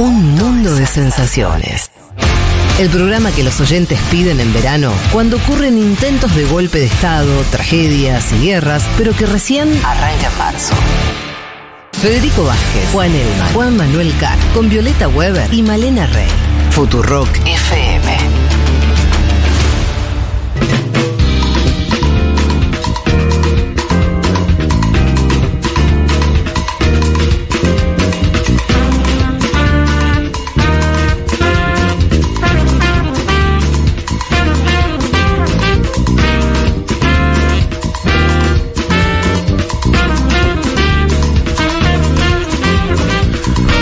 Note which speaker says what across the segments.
Speaker 1: Un mundo de sensaciones. El programa que los oyentes piden en verano cuando ocurren intentos de golpe de Estado, tragedias y guerras, pero que recién arranca en marzo. Federico Vázquez, Juan Elma, Juan Manuel Carr, con Violeta Weber y Malena Rey. Futurock FM.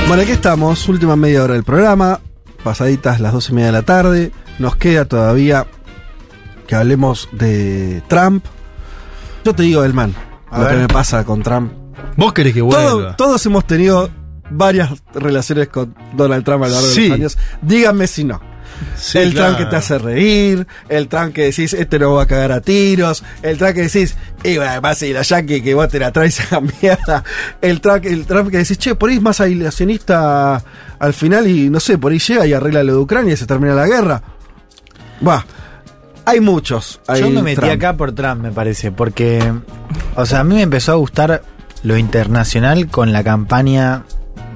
Speaker 2: Bueno, aquí estamos, última media hora del programa, pasaditas las dos y media de la tarde. Nos queda todavía que hablemos de Trump. Yo te digo, Elman, lo
Speaker 3: ver.
Speaker 2: que me pasa con Trump.
Speaker 3: Vos querés que vuelva.
Speaker 2: Todo- todos hemos tenido varias relaciones con Donald Trump a lo largo de los años. Díganme si no.
Speaker 3: Sí,
Speaker 2: el
Speaker 3: claro.
Speaker 2: Que te hace reír, el Trump que decís, este no va a cagar a tiros, el Trump que decís, y bueno, además y la yankee que vos te la traes a mierda, el Trump, el Trump que decís, che, por ahí es más aislacionista al final y no sé, por ahí llega y arregla lo de Ucrania y se termina la guerra. Va, hay muchos.
Speaker 4: Yo
Speaker 2: hay
Speaker 4: me metí
Speaker 2: Trump.
Speaker 4: acá por Trump, me parece, porque, o sea, a mí me empezó a gustar lo internacional con la campaña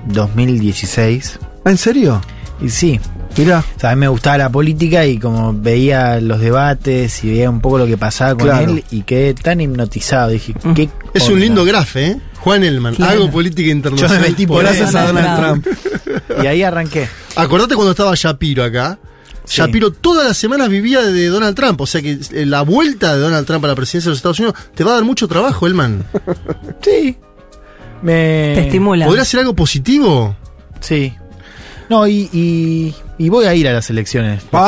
Speaker 4: 2016.
Speaker 2: ¿Ah, ¿En serio?
Speaker 4: Y sí,
Speaker 2: Mirá.
Speaker 4: o sea, a mí me gustaba la política y como veía los debates y veía un poco lo que pasaba con
Speaker 2: Claro.
Speaker 4: él y quedé tan hipnotizado. Dije, ¿qué
Speaker 3: Es un lindo grafe, ¿eh? Juan Elman,
Speaker 4: Claro.
Speaker 3: hago política internacional.
Speaker 4: Yo me metí por
Speaker 2: Gracias a Donald Trump.
Speaker 4: Y ahí arranqué.
Speaker 3: Acordate cuando estaba Shapiro acá.
Speaker 4: Sí.
Speaker 3: Shapiro todas las semanas vivía de Donald Trump. O sea que eh, la vuelta de Donald Trump a la presidencia de los Estados Unidos te va a dar mucho trabajo, Elman.
Speaker 4: Sí. Me...
Speaker 5: Te estimula.
Speaker 3: ¿Podría ser algo positivo?
Speaker 4: Sí. No, y, y, y voy a ir a las elecciones.
Speaker 3: ¡Epa!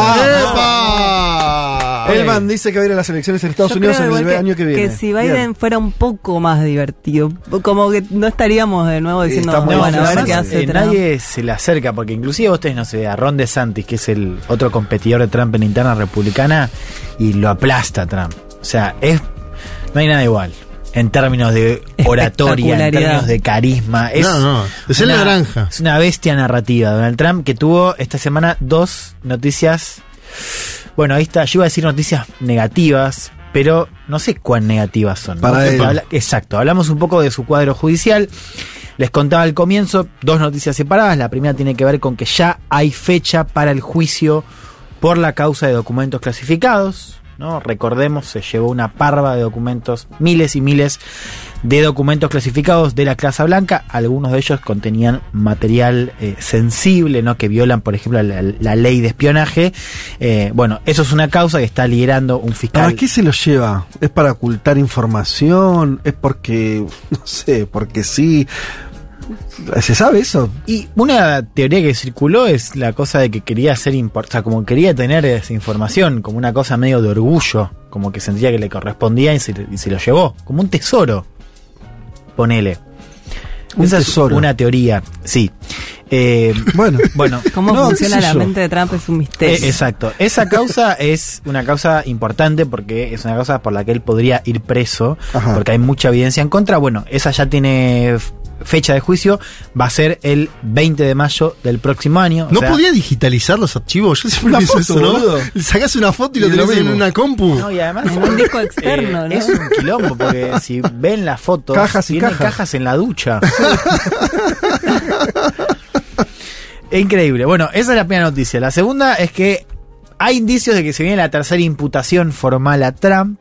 Speaker 2: Elman dice que va a ir a las elecciones en Estados
Speaker 5: Yo
Speaker 2: Unidos
Speaker 5: creo
Speaker 2: en el año que viene.
Speaker 5: Que si Biden
Speaker 2: Bien.
Speaker 5: fuera un poco más divertido, como que no estaríamos de nuevo diciendo,
Speaker 2: Está muy
Speaker 4: No,
Speaker 5: bueno, a ver qué hace
Speaker 4: eh,
Speaker 5: Trump.
Speaker 4: nadie se le acerca, porque inclusive vos tenés, no sé, a Ron DeSantis, que es el otro competidor de Trump en la interna republicana, y lo aplasta a Trump. O sea, es no hay nada igual. En términos de oratoria, en términos de carisma. Es
Speaker 3: No, no, es
Speaker 4: una-
Speaker 3: naranja.
Speaker 4: Es una bestia narrativa. Donald Trump que tuvo esta semana dos noticias. Bueno, ahí está. Yo iba a decir noticias negativas, pero no sé cuán negativas son. ¿no?
Speaker 2: Para él.
Speaker 4: Habla- Exacto. Hablamos un poco de su cuadro judicial. Les contaba al comienzo dos noticias separadas. La primera tiene que ver con que ya hay fecha para el juicio por la causa de documentos clasificados. ¿No? Recordemos, se llevó una parva de documentos, miles y miles de documentos clasificados de la Casa Blanca. Algunos de ellos contenían material eh, sensible, ¿no? que violan, por ejemplo, la, ley de espionaje. Eh, bueno, eso es una causa que está liderando un fiscal.
Speaker 2: ¿Para qué se lo lleva? ¿Es para ocultar información? ¿Es porque, no sé, porque sí? ¿Se sabe eso?
Speaker 4: Y una teoría que circuló es la cosa de que quería ser importante, o sea, como quería tener esa información, como una cosa medio de orgullo, como que sentía que le correspondía y se, y se lo llevó, como un tesoro. Ponele.
Speaker 2: Un
Speaker 4: Esa
Speaker 2: tesoro.
Speaker 4: es una teoría, sí. Eh,
Speaker 2: Bueno,
Speaker 4: bueno,
Speaker 5: Cómo
Speaker 2: No,
Speaker 5: funciona la mente de Trump es un misterio.
Speaker 4: Eh, exacto. Esa causa es una causa importante porque es una causa por la que él podría ir preso,
Speaker 2: Ajá.
Speaker 4: porque hay mucha evidencia en contra. Bueno, esa ya tiene fecha de juicio, va a ser el 20 de mayo del próximo año. o
Speaker 3: ¿No
Speaker 4: sea-
Speaker 3: podía digitalizar los archivos? Yo siempre
Speaker 2: Una
Speaker 3: pienso
Speaker 2: foto,
Speaker 3: eso, ¿no?
Speaker 2: boludo.
Speaker 3: Sacás una foto y lo
Speaker 2: Y lo
Speaker 3: tenés en una compu.
Speaker 4: No, y además
Speaker 5: En un disco externo,
Speaker 4: eh,
Speaker 5: ¿no?
Speaker 4: Es un quilombo, porque si ven la foto,
Speaker 2: Cajas y cajas.
Speaker 4: en la ducha. es increíble. Bueno, esa es la primera noticia. La segunda es que hay indicios de que se viene la tercera imputación formal a Trump.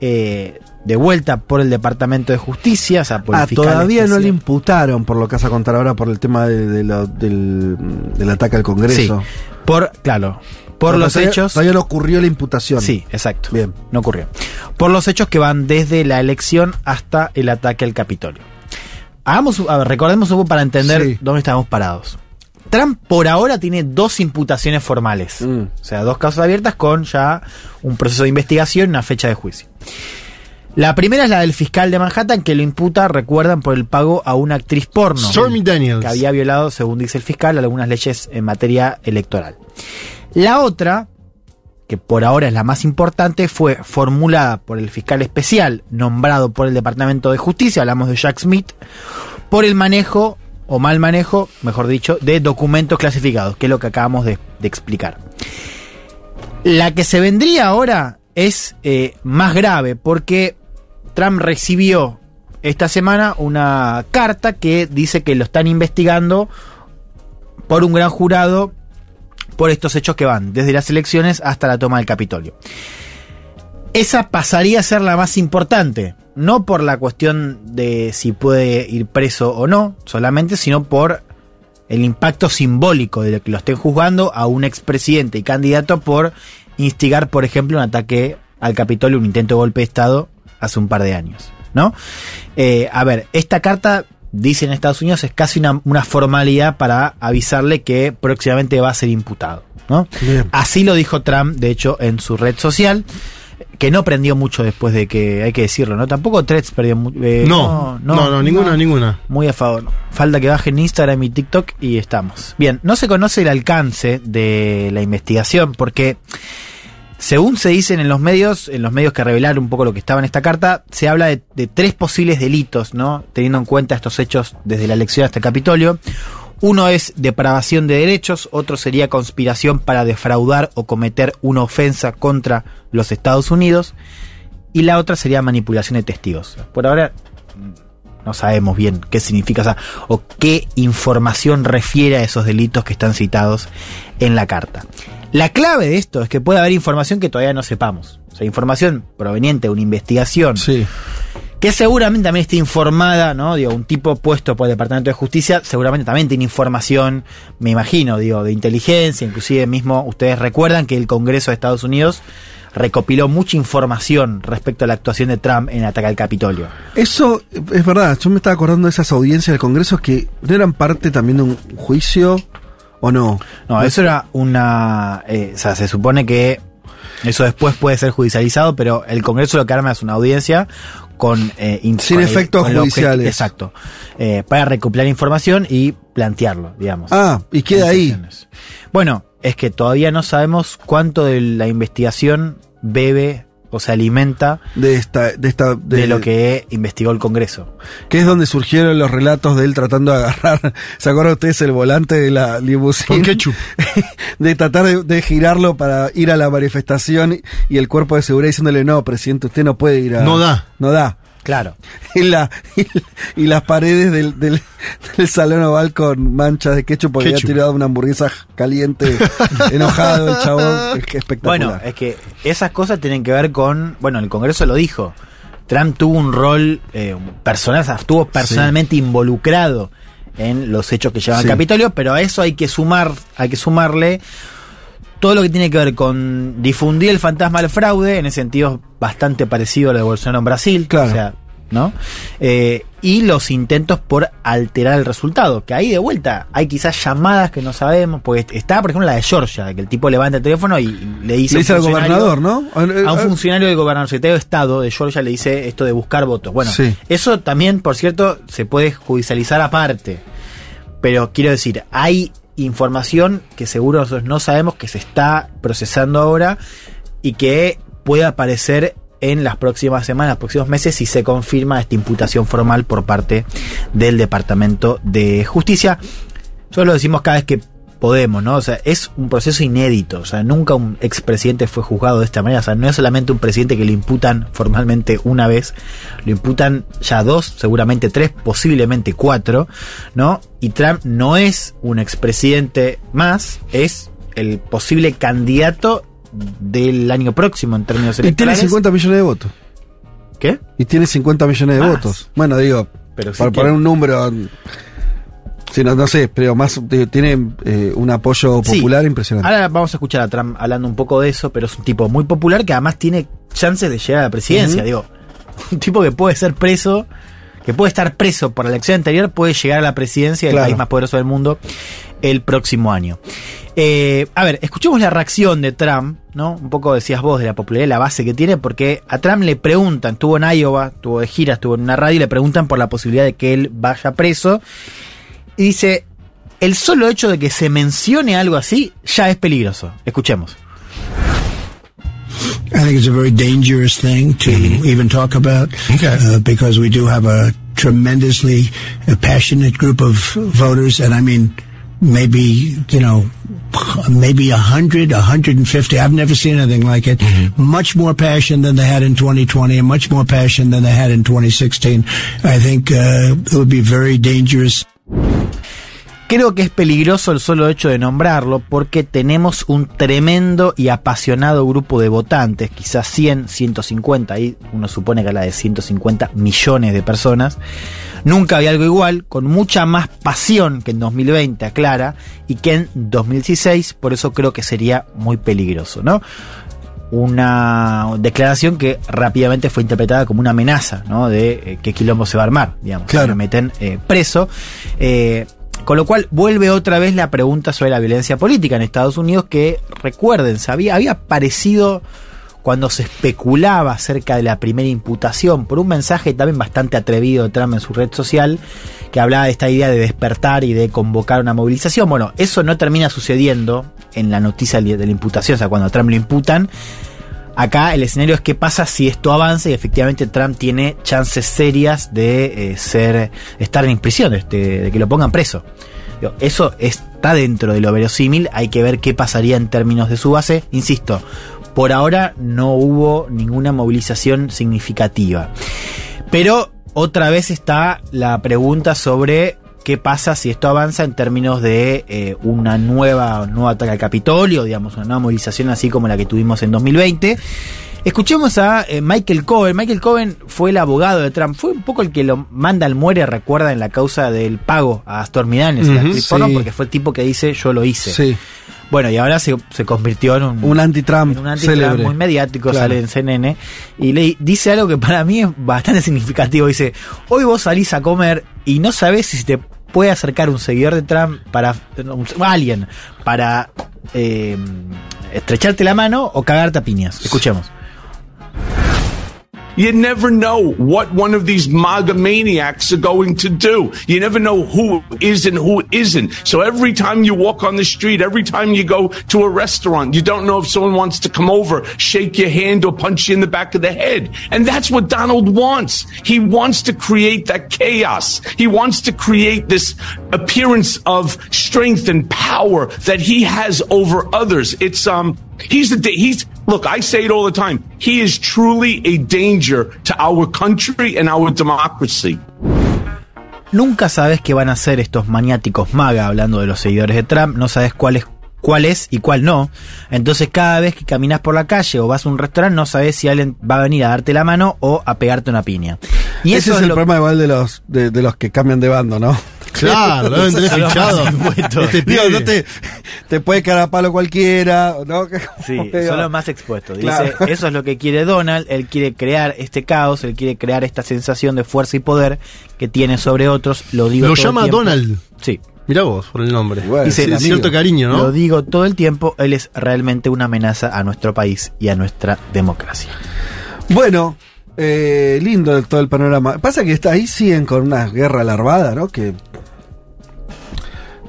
Speaker 4: eh, de vuelta por el Departamento de Justicia, o sea, por
Speaker 2: ah, todavía no le imputaron por lo que vas a contar ahora por el tema de- de lo- del, del ataque al Congreso.
Speaker 4: Sí, por, claro, por los
Speaker 2: todavía-
Speaker 4: hechos.
Speaker 2: Todavía no ocurrió la imputación.
Speaker 4: Sí, exacto.
Speaker 2: Bien.
Speaker 4: No ocurrió. Por los hechos que van desde la elección hasta el ataque al Capitolio. Hagamos, a ver, recordemos un poco para entender
Speaker 2: Sí.
Speaker 4: dónde estamos parados. Trump por ahora tiene dos imputaciones formales.
Speaker 2: Mm.
Speaker 4: O sea, dos causas abiertas con ya un proceso de investigación y una fecha de juicio. La primera es la del fiscal de Manhattan que lo imputa, recuerdan, por el pago a una actriz porno.
Speaker 3: Stormy Daniels.
Speaker 4: Que había violado, según dice el fiscal, algunas leyes en materia electoral. La otra, que por ahora es la más importante, fue formulada por el fiscal especial nombrado por el Departamento de Justicia, hablamos de Jack Smith, por el manejo o mal manejo, mejor dicho, de documentos clasificados, que es lo que acabamos de, de explicar. La que se vendría ahora es eh, más grave porque Trump recibió esta semana una carta que dice que lo están investigando por un gran jurado por estos hechos que van desde las elecciones hasta la toma del Capitolio. Esa pasaría a ser la más importante, no por la cuestión de si puede ir preso o no, solamente, sino por el impacto simbólico de que lo estén juzgando a un expresidente y candidato por instigar, por ejemplo, un ataque al Capitolio, un intento de golpe de Estado hace un par de años, ¿no? Eh, a ver, esta carta, dice en Estados Unidos, es casi una, una formalidad para avisarle que próximamente va a ser imputado, ¿no?
Speaker 2: Bien.
Speaker 4: Así lo dijo Trump, de hecho, en su red social, que no prendió mucho después de que, hay que decirlo, ¿no? Tampoco Threads perdió mucho.
Speaker 3: no, no, no, ninguna, ninguna.
Speaker 4: Muy a favor. Falta que bajen Instagram y TikTok y estamos. Bien, no se conoce el alcance de la investigación porque, según se dicen en los medios, en los medios que revelaron un poco lo que estaba en esta carta, se habla de, tres posibles delitos, ¿no? Teniendo en cuenta estos hechos desde la elección hasta el Capitolio. Uno es depravación de derechos, otro sería conspiración para defraudar o cometer una ofensa contra los Estados Unidos y la otra sería manipulación de testigos. Por ahora no sabemos bien qué significa o qué información refiere a esos delitos que están citados en la carta. La clave de esto es que puede haber información que todavía no sepamos. O sea, información proveniente de una investigación
Speaker 2: Sí.
Speaker 4: que seguramente también esté informada, ¿no? Digo, un tipo puesto por el Departamento de Justicia seguramente también tiene información, me imagino, digo, de inteligencia, inclusive mismo ustedes recuerdan que el Congreso de Estados Unidos recopiló mucha información respecto a la actuación de Trump en el ataque al Capitolio.
Speaker 2: Eso es verdad. Yo me estaba acordando de esas audiencias del Congreso que no eran parte también de un juicio o no.
Speaker 4: No, eso era una... eh, o sea, se supone que eso después puede ser judicializado, pero el Congreso lo que arma es una audiencia con... eh, in-
Speaker 2: Sin efectos
Speaker 4: con
Speaker 2: judiciales.
Speaker 4: Exacto. Eh, para recopilar información y plantearlo, digamos.
Speaker 2: Ah, y queda ahí.
Speaker 4: Bueno, es que todavía no sabemos cuánto de la investigación bebe o se alimenta
Speaker 2: De esta, de esta,
Speaker 4: de, lo que investigó el Congreso.
Speaker 2: que es donde surgieron los relatos de él tratando de agarrar, ¿se acuerdan ustedes el volante de la limusina?
Speaker 3: Con ketchup.
Speaker 2: de tratar de, de girarlo para ir a la manifestación y el cuerpo de seguridad diciéndole, no, presidente, usted no puede ir a...
Speaker 3: No da.
Speaker 2: No da.
Speaker 4: Claro.
Speaker 2: Y, la, y, y las paredes del, del, del salón oval con manchas de ketchup porque
Speaker 3: Ketchup.
Speaker 2: había tirado una hamburguesa caliente, enojado el chabón. Es que espectacular.
Speaker 4: Bueno, es que esas cosas tienen que ver con. Bueno, el Congreso lo dijo. Trump tuvo un rol eh, personal, estuvo personalmente involucrado en los hechos que llevan
Speaker 2: Sí.
Speaker 4: al Capitolio, pero a eso hay que sumar, hay que sumarle todo lo que tiene que ver con difundir el fantasma del fraude, en ese sentido es bastante parecido a lo de Bolsonaro en Brasil,
Speaker 2: Claro.
Speaker 4: o sea, ¿no? Eh, y los intentos por alterar el resultado, que ahí de vuelta hay quizás llamadas que no sabemos, porque está, por ejemplo, la de Georgia, que el tipo levanta el teléfono y le dice,
Speaker 2: Le dice al gobernador, ¿no?
Speaker 4: a un funcionario del gobernador secretario de Estado de Georgia le dice esto de buscar votos. Bueno,
Speaker 2: Sí.
Speaker 4: eso también, por cierto, se puede judicializar aparte. Pero quiero decir, hay información que seguro nosotros no sabemos que se está procesando ahora y que puede aparecer en las próximas semanas, próximos meses, si se confirma esta imputación formal por parte del Departamento de Justicia. Solo lo decimos cada vez que podemos, ¿no? O sea, es un proceso inédito. O sea, nunca un expresidente fue juzgado de esta manera. O sea, no es solamente un presidente que le imputan formalmente una vez, lo imputan ya dos, seguramente tres, posiblemente cuatro, ¿no? Y Trump no es un expresidente más, es el posible candidato del año próximo en términos
Speaker 2: Y tiene
Speaker 4: electorales.
Speaker 2: 50 millones de votos.
Speaker 4: ¿Qué?
Speaker 2: Y tiene 50 millones de
Speaker 4: Más.
Speaker 2: votos. Bueno, digo,
Speaker 4: Pero sí
Speaker 2: para
Speaker 4: que-
Speaker 2: poner un número. Sí, no, no sé, pero más digo, tiene eh, un apoyo
Speaker 4: Sí.
Speaker 2: popular impresionante.
Speaker 4: Ahora vamos a escuchar a Trump hablando un poco de eso, pero es un tipo muy popular que además tiene chances de llegar a la presidencia. Digo, un tipo que puede ser preso, que puede estar preso por la elección anterior, puede llegar a la presidencia del
Speaker 2: Claro.
Speaker 4: país más poderoso del mundo el próximo año. Eh, a ver, escuchemos la reacción de Trump, ¿no? Un poco decías vos de la popularidad, la base que tiene, porque a Trump le preguntan, estuvo en Iowa, estuvo de gira, estuvo en una radio y le preguntan por la posibilidad de que él vaya preso. Y dice, el solo hecho de que se mencione algo así ya es peligroso. Escuchemos.
Speaker 6: I think it's a very dangerous thing to even talk about uh, because we do have a tremendously uh, passionate group of voters, and I mean, maybe you know, maybe a hundred, a hundred and fifty. I've never seen anything like it. Much more passion than they had in 2020, and much more passion than they had in 2016. I think uh, it would be very dangerous.
Speaker 4: Creo que es peligroso el solo hecho de nombrarlo porque tenemos un tremendo y apasionado grupo de votantes, quizás 100, 150, ahí uno supone que habla de 150 millones de personas. Nunca había algo igual, con mucha más pasión que en 2020, aclara, y que en 2016, por eso creo que sería muy peligroso, ¿no? Una declaración que rápidamente fue interpretada como una amenaza, ¿no? De eh, qué quilombo se va a armar, digamos.
Speaker 2: Claro.
Speaker 4: Me meten eh, preso. Eh, con lo cual vuelve otra vez la pregunta sobre la violencia política en Estados Unidos que recuerden, había, había aparecido cuando se especulaba acerca de la primera imputación por un mensaje también bastante atrevido de Trump en su red social que hablaba de esta idea de despertar y de convocar una movilización. Bueno, eso no termina sucediendo en la noticia de la imputación, o sea, cuando a Trump lo imputan. Acá el escenario es qué pasa si esto avanza y efectivamente Trump tiene chances serias de eh, estar en prisión, este, de que lo pongan preso. Eso está dentro de lo verosímil, hay que ver qué pasaría en términos de su base. Insisto, por ahora no hubo ninguna movilización significativa. Pero otra vez está la pregunta sobre qué pasa si esto avanza en términos de eh, una nueva, un nuevo ataque al Capitolio, digamos, una nueva movilización así como la que tuvimos en 2020. Escuchemos a eh, Michael Cohen. Michael Cohen fue el abogado de Trump. Fue un poco el que lo manda al muere, recuerda, en la causa del pago a Stormy Daniels, actriz porno,
Speaker 2: sí.
Speaker 4: porque fue el tipo que dice yo lo hice.
Speaker 2: Sí.
Speaker 4: Bueno, y ahora se, se convirtió en un,
Speaker 2: Un anti-Trump
Speaker 4: un anti-Trump
Speaker 2: célebre.
Speaker 4: muy mediático,
Speaker 2: Claro.
Speaker 4: sale en CNN, y le dice algo que para mí es bastante significativo. Dice, hoy vos salís a comer y no sabés si te puede acercar un seguidor de Trump para un- alguien para eh, estrecharte la mano o cagarte a piñas. Escuchemos.
Speaker 7: You never know what one of these MAGA maniacs are going to do. You never know who is and who isn't. So every time you walk on the street, every time you go to a restaurant, you don't know if someone wants to come over, shake your hand, or punch you in the back of the head. And that's what Donald wants. He wants to create that chaos. He wants to create this appearance of strength and power that he has over others. It's, um, He's the he's look. I say it all the time. He is truly a danger to our country and our democracy.
Speaker 4: Nunca sabes qué van a hacer estos maniáticos maga hablando de los seguidores de Trump, no sabes cuál es cuál es y cuál no. Entonces cada vez que caminas por la calle o vas a un restaurante no sabes si alguien va a venir a darte la mano o a pegarte una piña. Y
Speaker 2: Ese
Speaker 4: eso
Speaker 2: es el
Speaker 4: lo-
Speaker 2: problema igual de los, de, de los que cambian de bando, ¿no?
Speaker 3: Claro, lo deben tener fichado. Este pibe.
Speaker 2: no te, te puede a palo cualquiera, ¿no?
Speaker 4: Sí, son los más expuestos. Dice,
Speaker 2: Claro.
Speaker 4: eso es lo que quiere Donald, él quiere crear este caos, él quiere crear esta sensación de fuerza y poder que tiene sobre otros, lo digo
Speaker 3: Lo
Speaker 4: todo el
Speaker 3: llama. Donald.
Speaker 4: Sí.
Speaker 3: Mirá vos, por el nombre.
Speaker 2: Bueno,
Speaker 3: Dice
Speaker 2: sí,
Speaker 3: cierto cariño, ¿no?
Speaker 4: Lo digo todo el tiempo, él es realmente una amenaza a nuestro país y a nuestra democracia.
Speaker 2: Bueno, eh, lindo todo el panorama. Pasa que está, ahí siguen con una guerra larvada, ¿no? Que,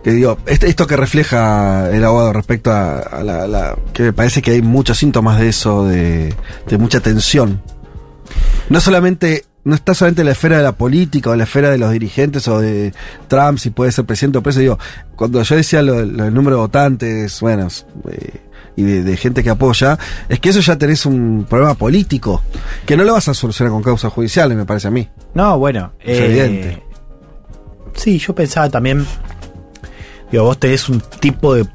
Speaker 2: que digo, este- esto que refleja el abogado respecto a, a la, la- que me parece que hay muchos síntomas de eso, de, de mucha tensión. No solamente, no está solamente en la esfera de la política o en la esfera de los dirigentes o de Trump, si puede ser presidente o preso. Digo, cuando yo decía lo, lo del número de votantes, bueno, eh, y de, de gente que apoya, es que eso ya tenés un problema político, que no lo vas a solucionar con causas judiciales, me parece a mí.
Speaker 4: No, bueno. eh,
Speaker 2: Es evidente.
Speaker 4: Sí, yo pensaba también. Digo, vos tenés un tipo de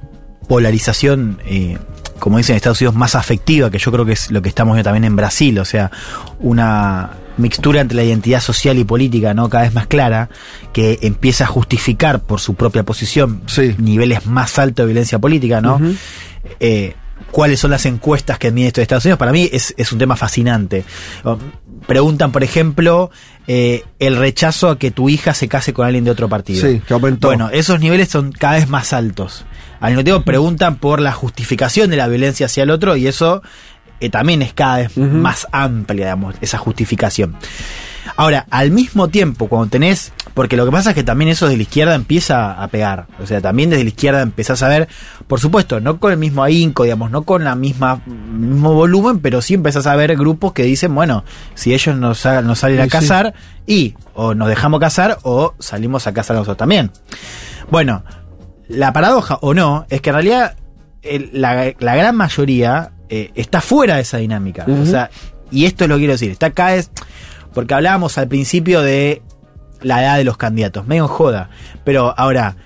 Speaker 4: polarización, eh, como dicen en Estados Unidos, más afectiva, que yo creo que es lo que estamos viendo también en Brasil. O sea, una mixtura entre la identidad social y política, ¿no? Cada vez más clara, que empieza a justificar por su propia posición
Speaker 2: Sí.
Speaker 4: niveles más altos de violencia política, ¿no? Eh, cuáles son las encuestas que mide esto de Estados Unidos, para mí es, es un tema fascinante. Preguntan, por ejemplo, eh, el rechazo a que tu hija se case con alguien de otro partido.
Speaker 2: Sí, que aumentó.
Speaker 4: Bueno, esos niveles son cada vez más altos. Al mismo tiempo preguntan por la justificación de la violencia hacia el otro y eso eh, también es cada vez más amplia, digamos, esa justificación. Ahora, al mismo tiempo, cuando tenés, porque lo que pasa es que también eso de la izquierda empieza a pegar, o sea, también desde la izquierda empezás a ver, por supuesto, no con el mismo ahínco, digamos, no con la misma mismo volumen, pero sí empezás a ver grupos que dicen, bueno, si ellos nos, salen a
Speaker 2: sí.
Speaker 4: casar y o nos dejamos casar o salimos a casar nosotros también. Bueno, la paradoja o no es que en realidad el- la, la gran mayoría eh, está fuera de esa dinámica. O sea, y esto es lo que quiero decir, está acá es porque hablábamos al principio de la edad de los candidatos, medio joda, pero ahora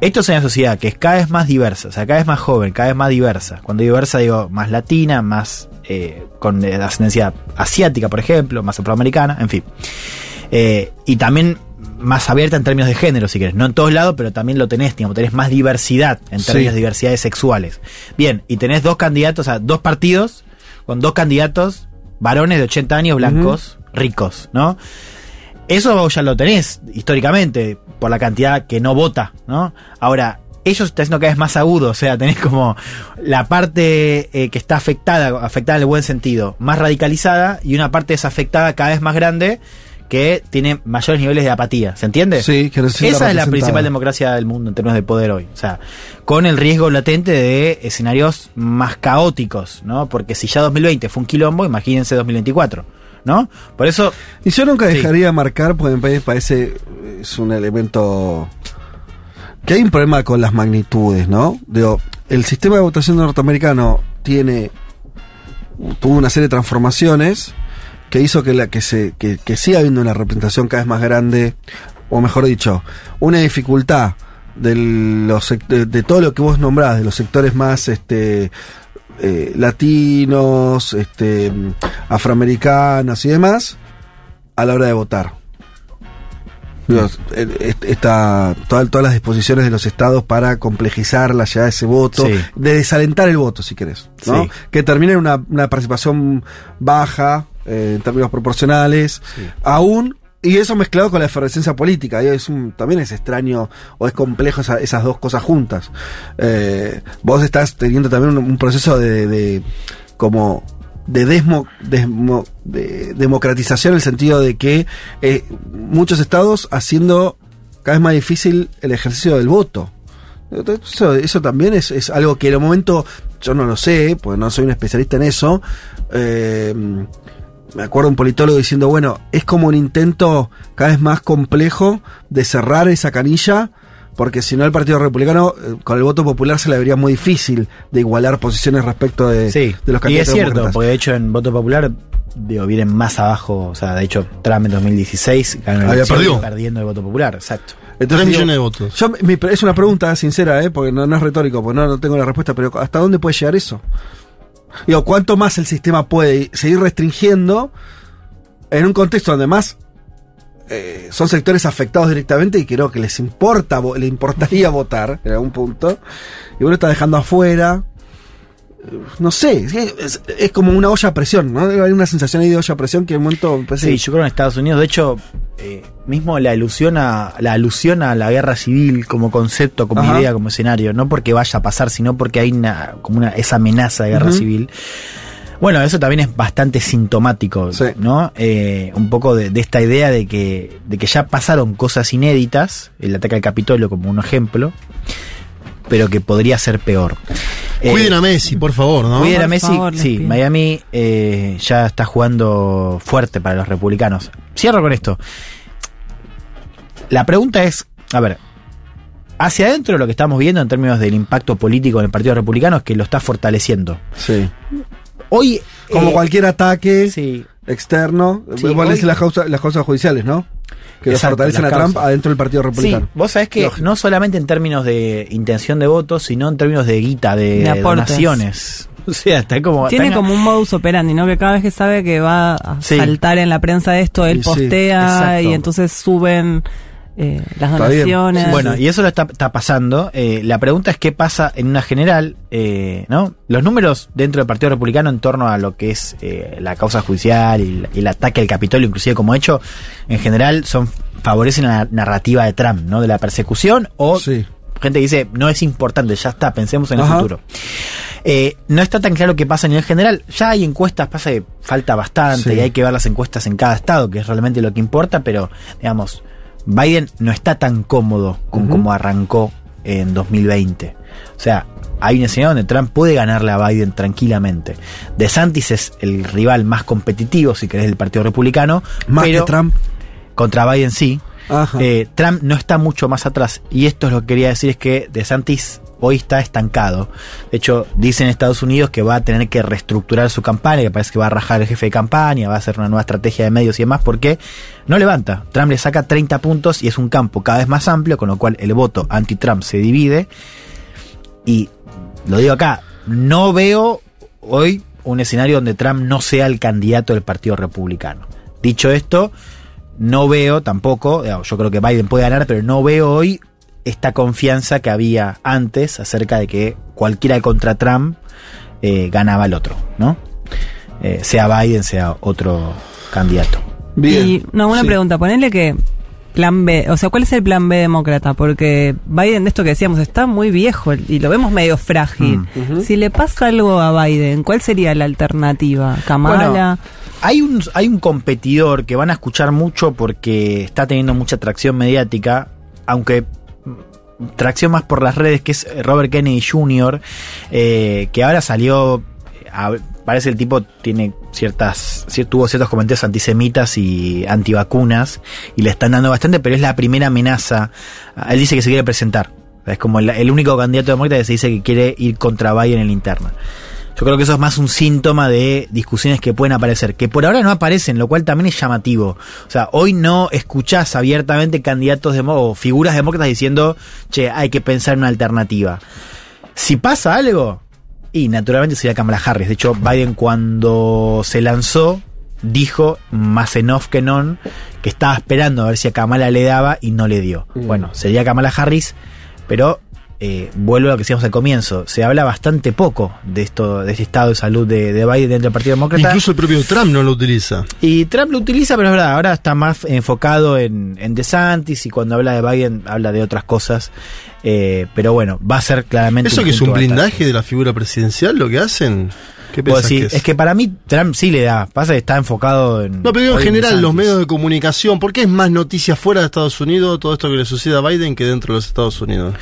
Speaker 4: esto es una sociedad que es cada vez más diversa, o sea, cada vez más joven, cada vez más diversa. Cuando diversa digo más latina, más eh, con ascendencia asiática, por ejemplo, más afroamericana, en fin. Eh, y también más abierta en términos de género, si querés. No en todos lados, pero también lo tenés, digamos, tenés más diversidad en
Speaker 2: Sí.
Speaker 4: términos de diversidades sexuales. Bien, y tenés dos candidatos, o sea, dos partidos con dos candidatos varones de 80 años blancos, ricos, ¿no? Eso ya lo tenés históricamente por la cantidad que no vota, ¿no? Ahora, ellos está haciendo cada vez más agudo, o sea, tenés como la parte eh, que está afectada, afectada en el buen sentido, más radicalizada y una parte desafectada cada vez más grande que tiene mayores niveles de apatía, ¿se entiende?
Speaker 2: Sí, que
Speaker 4: Esa es la principal democracia del mundo en términos de poder hoy. O sea, con el riesgo latente de escenarios más caóticos, ¿no? Porque si ya 2020 fue un quilombo, imagínense 2024, ¿no? Por eso,
Speaker 2: Y yo nunca
Speaker 4: Sí.
Speaker 2: dejaría de marcar, porque me parece es un elemento que hay un problema con las magnitudes, ¿no? Digo, el sistema de votación norteamericano tiene tuvo una serie de transformaciones que hizo que la que se que, que siga habiendo una representación cada vez más grande o mejor dicho, una dificultad de los de, de todo lo que vos nombrás, de los sectores más este eh, latinos, este afroamericanos y demás a la hora de votar. Digo, eh, est- está toda- todas las disposiciones de los estados para complejizar la llegada de ese voto,
Speaker 4: Sí.
Speaker 2: de desalentar el voto, si querés, ¿no?
Speaker 4: Sí.
Speaker 2: Que termine en una, una participación baja eh, en términos proporcionales, aún y eso mezclado con la efervescencia política, y es un- también es extraño o es complejo esa- esas dos cosas juntas. Eh, vos estás teniendo también un, un proceso de, de- como de, desmo, desmo- de democratización en el sentido de que eh, muchos estados haciendo cada vez más difícil el ejercicio del voto. Eso, eso también es, es algo que en el momento, yo no lo sé, porque no soy un especialista en eso, eh, me acuerdo un politólogo diciendo, bueno, es como un intento cada vez más complejo de cerrar esa canilla, porque si no el Partido Republicano, eh, con el voto popular se le vería muy difícil de igualar posiciones respecto de,
Speaker 4: sí,
Speaker 2: de los
Speaker 4: y
Speaker 2: candidatos
Speaker 4: es cierto,
Speaker 2: demócratas.
Speaker 4: porque de hecho en voto popular digo, vienen más abajo, o sea, de hecho Trump en 2016 ganó la
Speaker 2: Había
Speaker 3: perdido.
Speaker 4: perdiendo el voto popular, exacto.
Speaker 3: Tres
Speaker 2: digo,
Speaker 3: millones de votos.
Speaker 2: yo- mi- es una pregunta sincera, ¿eh? porque no, no es retórico, porque no, no tengo la respuesta, pero ¿hasta dónde puede llegar eso? Digo, ¿cuánto más el sistema puede seguir restringiendo en un contexto donde más eh, son sectores afectados directamente y creo que les importa, le importaría votar en algún punto, y uno está dejando afuera? No sé, es, como una olla a presión, ¿no? Hay una sensación ahí de olla a presión que en un momento me parece-
Speaker 4: Sí, yo creo en Estados Unidos, de hecho, eh, mismo la alusión a la alusión a la guerra civil como concepto, como
Speaker 2: Ajá.
Speaker 4: idea, como escenario, no porque vaya a pasar, sino porque hay una como una esa amenaza de guerra civil. Bueno, eso también es bastante sintomático,
Speaker 2: Sí.
Speaker 4: ¿no? Eh, un poco de, de esta idea de que, de que ya pasaron cosas inéditas, el ataque al Capitolio como un ejemplo, pero que podría ser peor. Eh,
Speaker 3: Cuiden a Messi, por favor, ¿no?
Speaker 4: Cuiden a Messi,
Speaker 5: favor,
Speaker 4: sí. Miami eh, ya está jugando fuerte para los republicanos. Cierro con esto. La pregunta es, a ver, hacia adentro lo que estamos viendo en términos del impacto político en el Partido Republicano es que lo está fortaleciendo.
Speaker 2: Sí.
Speaker 4: Hoy...
Speaker 2: Como
Speaker 4: eh,
Speaker 2: cualquier ataque
Speaker 4: Sí,
Speaker 2: externo,
Speaker 4: Sí,
Speaker 2: igual
Speaker 4: hoy-
Speaker 2: dicen las causas, las causas judiciales, ¿no? Que lo
Speaker 4: Exacto,
Speaker 2: fortalecen a Trump adentro del Partido
Speaker 4: Sí,
Speaker 2: Republicano.
Speaker 4: vos sabés que
Speaker 2: Lógico.
Speaker 4: no solamente en términos de intención de voto, sino en términos de guita, de,
Speaker 5: De
Speaker 4: donaciones. O sea, está como...
Speaker 5: Tiene
Speaker 4: está-
Speaker 5: como un modus operandi, ¿no? Que cada vez que sabe que va a
Speaker 4: Sí.
Speaker 5: saltar en la prensa esto, él
Speaker 2: sí,
Speaker 5: postea y entonces suben eh, las donaciones.
Speaker 4: Bueno, y eso lo está, está pasando. Eh, la pregunta es qué pasa en una general, eh, ¿no? Los números dentro del Partido Republicano en torno a lo que es eh, la causa judicial y, el- ataque al Capitolio, inclusive como hecho, en general son favorecen la narrativa de Trump, ¿no? De la persecución o
Speaker 2: Sí.
Speaker 4: gente que dice no es importante, ya está, pensemos en el futuro. Eh, no está tan claro qué pasa a nivel general. Ya hay encuestas, pasa que falta bastante
Speaker 2: Sí.
Speaker 4: y hay que ver las encuestas en cada estado, que es realmente lo que importa, pero digamos, Biden no está tan cómodo con como arrancó en 2020. O sea, hay un escenario donde Trump puede ganarle a Biden tranquilamente. DeSantis es el rival más competitivo, si querés, del Partido Republicano.
Speaker 2: Más
Speaker 4: pero
Speaker 2: que Trump.
Speaker 4: Contra Biden sí. Eh, Trump no está mucho más atrás. Y esto es lo que quería decir, es que DeSantis hoy está estancado. De hecho, dicen en Estados Unidos que va a tener que reestructurar su campaña, que parece que va a rajar el jefe de campaña, va a hacer una nueva estrategia de medios y demás, porque no levanta. Trump le saca 30 puntos y es un campo cada vez más amplio, con lo cual el voto anti-Trump se divide. Y lo digo acá, no veo hoy un escenario donde Trump no sea el candidato del Partido Republicano. Dicho esto, no veo tampoco, yo creo que Biden puede ganar, pero no veo hoy esta confianza que había antes acerca de que cualquiera contra Trump eh, ganaba al otro, ¿no? Eh, sea Biden, sea otro candidato.
Speaker 2: Bien.
Speaker 5: Y una buena
Speaker 2: Sí.
Speaker 5: pregunta, ponele que plan B, o sea, ¿cuál es el plan B demócrata? Porque Biden, de esto que decíamos, está muy viejo y lo vemos medio frágil.
Speaker 2: Mm.
Speaker 5: Si le pasa algo a Biden, ¿cuál sería la alternativa? ¿Kamala?
Speaker 4: Bueno, hay un, hay un competidor que van a escuchar mucho porque está teniendo mucha tracción mediática, aunque tracción más por las redes, que es Robert Kennedy Jr., eh, que ahora salió, a- parece el tipo tiene ciertas, cier- tuvo ciertos comentarios antisemitas y antivacunas, y le están dando bastante, pero es la primera amenaza. Él dice que se quiere presentar. Es como el, el único candidato demócrata que se dice que quiere ir contra Biden en la interna. Yo creo que eso es más un síntoma de discusiones que pueden aparecer, que por ahora no aparecen, lo cual también es llamativo. O sea, hoy no escuchás abiertamente candidatos demo- o figuras demócratas diciendo, che, hay que pensar en una alternativa. Si pasa algo, y naturalmente sería Kamala Harris. De hecho, Biden cuando se lanzó, dijo, más en off que non, que estaba esperando a ver si a Kamala le daba y no le dio.
Speaker 2: Mm.
Speaker 4: Bueno, sería Kamala Harris, pero eh, vuelvo a lo que decíamos al comienzo. Se habla bastante poco de esto, de este estado de salud de, de Biden dentro del Partido Demócrata.
Speaker 3: Incluso el propio Trump no lo utiliza.
Speaker 4: Y Trump lo utiliza, pero es verdad, ahora está más enfocado en, en DeSantis y cuando habla de Biden habla de otras cosas. Eh, pero bueno, va a ser claramente.
Speaker 3: ¿Eso que es un blindaje de la figura presidencial lo que hacen? ¿Qué
Speaker 4: decís,
Speaker 3: que
Speaker 4: es? que para mí Trump sí le da. Pasa que está enfocado en.
Speaker 3: No, pero en general, los medios de comunicación, ¿por qué es más noticia fuera de Estados Unidos todo esto que le sucede a Biden que dentro de los Estados Unidos?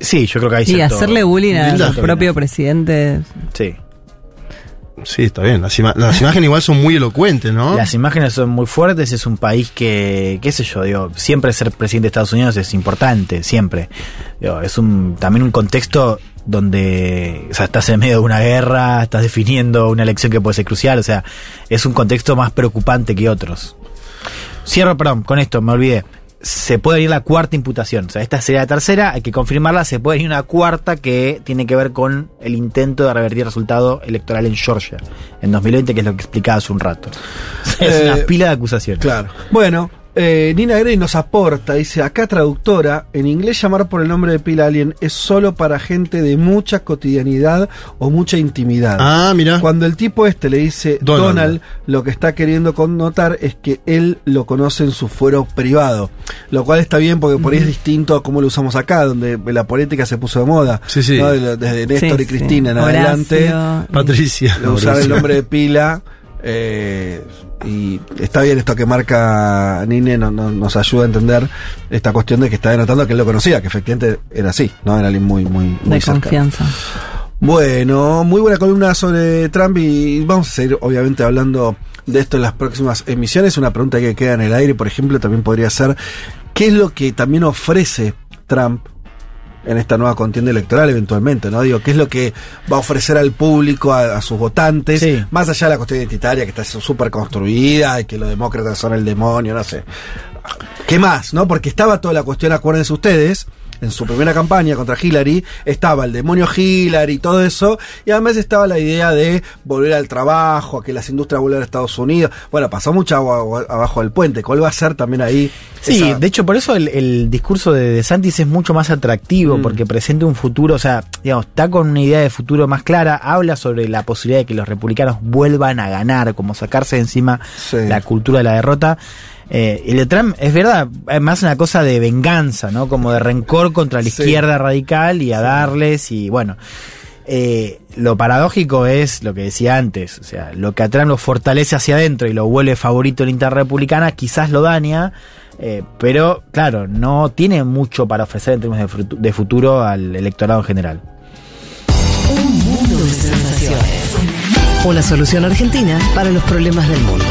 Speaker 4: Sí, yo creo que hay
Speaker 5: y
Speaker 4: cierto-
Speaker 5: hacerle bullying al propio presidente.
Speaker 4: Sí.
Speaker 3: Sí, está bien. Las, ima- las imágenes igual son muy elocuentes, ¿no?
Speaker 4: Las imágenes son muy fuertes, es un país que, qué sé yo, digo, siempre ser presidente de Estados Unidos es importante, siempre. Digo, es un también un contexto donde o sea, estás en medio de una guerra, estás definiendo una elección que puede ser crucial, o sea, es un contexto más preocupante que otros. Cierro, perdón, con esto, me olvidé. Se puede venir la cuarta imputación. O sea, esta sería la tercera, hay que confirmarla. Se puede venir una cuarta que tiene que ver con el intento de revertir el resultado electoral en Georgia en 2020, que es lo que explicaba hace un rato. O sea, es
Speaker 2: Eh,
Speaker 4: una pila de acusaciones.
Speaker 2: Claro. Bueno, eh, Nina Grey nos aporta, dice, acá traductora, en inglés llamar por el nombre de pila alien es solo para gente de mucha cotidianidad o mucha intimidad.
Speaker 3: Ah, mira.
Speaker 2: Cuando el tipo este le dice
Speaker 3: Donald.
Speaker 2: Donald. lo que está queriendo connotar es que él lo conoce en su fuero privado. Lo cual está bien porque por ahí es distinto a cómo lo usamos acá, donde la política se puso de moda.
Speaker 3: Sí, sí.
Speaker 2: Desde Néstor
Speaker 5: Sí,
Speaker 2: y Cristina
Speaker 5: sí.
Speaker 2: en adelante.
Speaker 3: Patricia.
Speaker 2: de usar el nombre de pila. Eh, y está bien esto que marca Nine, no- no- nos ayuda a entender esta cuestión de que está denotando que él lo conocía, que efectivamente era así, ¿no? Era alguien muy, muy, muy
Speaker 5: de
Speaker 2: cercano.
Speaker 5: confianza.
Speaker 2: Bueno, muy buena columna sobre Trump y vamos a seguir obviamente hablando de esto en las próximas emisiones. Una pregunta que queda en el aire, por ejemplo, también podría ser, ¿qué es lo que también ofrece Trump en esta nueva contienda electoral eventualmente, ¿no? Digo, ¿qué es lo que va a ofrecer al público, a, a sus votantes?
Speaker 4: Sí.
Speaker 2: Más allá de la cuestión identitaria que está súper construida y que los demócratas son el demonio, no sé. ¿Qué más, no? Porque estaba toda la cuestión, acuérdense ustedes, en su primera campaña contra Hillary, estaba el demonio Hillary y todo eso, y además estaba la idea de volver al trabajo, a que las industrias vuelvan a Estados Unidos. Bueno, pasó mucho agua, agua abajo del puente. ¿Cuál va a ser también ahí?
Speaker 4: Sí,
Speaker 2: esa-
Speaker 4: de hecho por eso el, el discurso de DeSantis es mucho más atractivo,
Speaker 2: Mm.
Speaker 4: porque presenta un futuro, o sea, digamos, está con una idea de futuro más clara, habla sobre la posibilidad de que los republicanos vuelvan a ganar, como sacarse de encima
Speaker 2: Sí.
Speaker 4: la cultura de la derrota. Eh, el de Trump es verdad, es más una cosa de venganza, ¿no? Como de rencor contra la
Speaker 2: Sí.
Speaker 4: izquierda radical y a darles y bueno. eh, lo paradójico es lo que decía antes, o sea, lo que a Trump lo fortalece hacia adentro y lo vuelve favorito en la interrepublicana, quizás lo daña, eh, pero claro, no tiene mucho para ofrecer en términos de, futuro al electorado en general.
Speaker 1: Un mundo de sensaciones. Una solución argentina para los problemas del mundo.